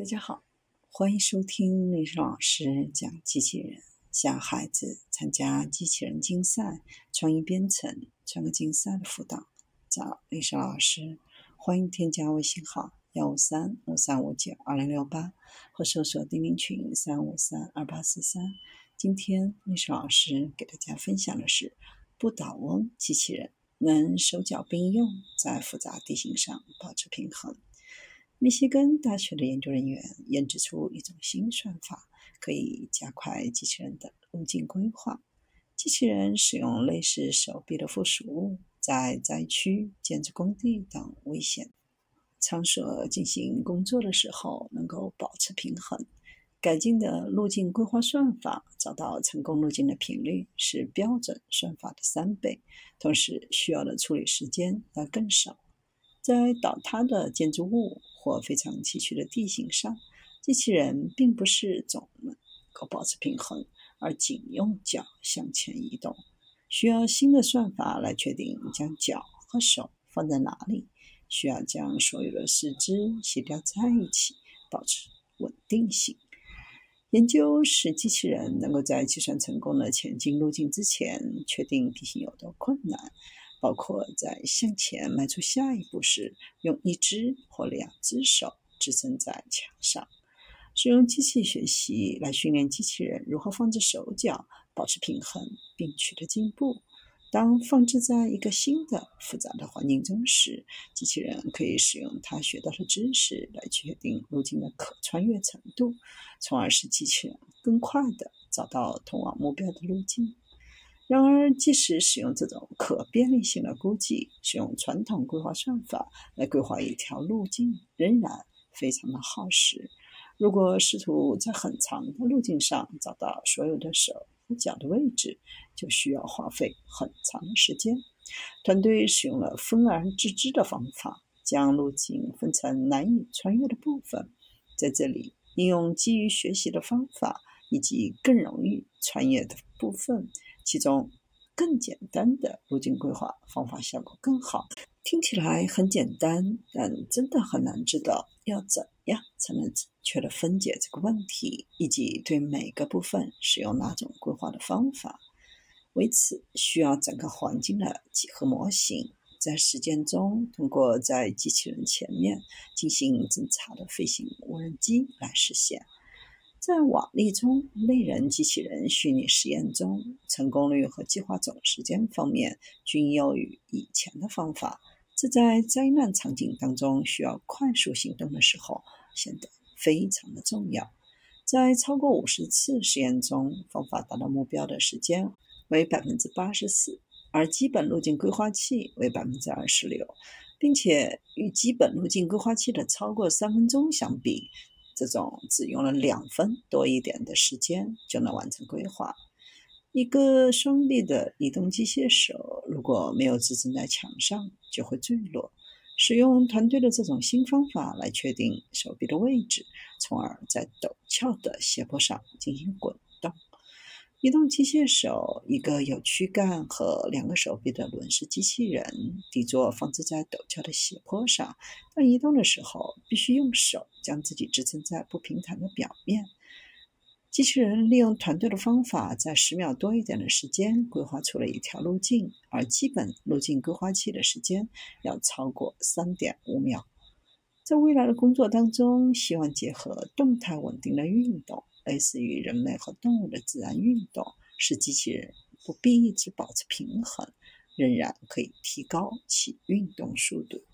大家好，欢迎收听历史老师讲机器人。小孩子参加机器人竞赛、创意编程、创客竞赛的辅导，找历史老师。欢迎添加微信号幺五三五三五九二零六八，或搜索钉钉群三五三二八四三。今天历史老师给大家分享的是不倒翁机器人，能手脚并用，在复杂地形上保持平衡。密歇根大学的研究人员研制出一种新算法，可以加快机器人的路径规划。机器人使用类似手臂的附属物，在灾区、建筑工地等危险场所进行工作的时候，能够保持平衡。改进的路径规划算法找到成功路径的频率是标准算法的三倍，同时需要的处理时间要更少。在倒塌的建筑物或非常崎岖的地形上，机器人并不是总能够保持平衡，而仅用脚向前移动。需要新的算法来确定将脚和手放在哪里，需要将所有的四肢协调在一起，保持稳定性。研究使机器人能够在计算成功的前进路径之前，确定地形有多困难。包括在向前迈出下一步时，用一只或两只手支撑在墙上。使用机器学习来训练机器人如何放置手脚，保持平衡并取得进步。当放置在一个新的复杂的环境中时，机器人可以使用它学到的知识来确定路径的可穿越程度，从而使机器人更快地找到通往目标的路径。然而，即使使用这种可便利性的估计，使用传统规划算法来规划一条路径，仍然非常的耗时。如果试图在很长的路径上找到所有的手和脚的位置，就需要花费很长的时间。团队使用了分而治之的方法，将路径分成难以穿越的部分，在这里应用基于学习的方法，以及更容易穿越的部分。其中更简单的路径规划方法效果更好。听起来很简单，但真的很难知道要怎样才能准确的分解这个问题，以及对每个部分使用哪种规划的方法。为此，需要整个环境的几何模型，在实践中通过在机器人前面进行侦查的飞行无人机来实现。在瓦砾中类人机器人虚拟实验中，成功率和计划总时间方面均优于以前的方法。这在灾难场景当中需要快速行动的时候显得非常的重要。在超过五十次实验中，方法达到目标的时间为百分之八十四，而基本路径规划器为百分之二十六，并且与基本路径规划器的超过三分钟相比。这种只用了两分多一点的时间就能完成规划。一个双臂的移动机械手如果没有支撑在墙上，就会坠落。使用团队的这种新方法来确定手臂的位置，从而在陡峭的斜坡上进行滚。移动机械手，一个有躯干和两个手臂的轮式机器人，底座放置在陡峭的斜坡上。当移动的时候，必须用手将自己支撑在不平坦的表面。机器人利用团队的方法，在十秒多一点的时间规划出了一条路径，而基本路径规划器的时间要超过三点五秒。在未来的工作当中，希望结合动态稳定的运动。类似于人类和动物的自然运动，使机器人不必一直保持平衡，仍然可以提高其运动速度。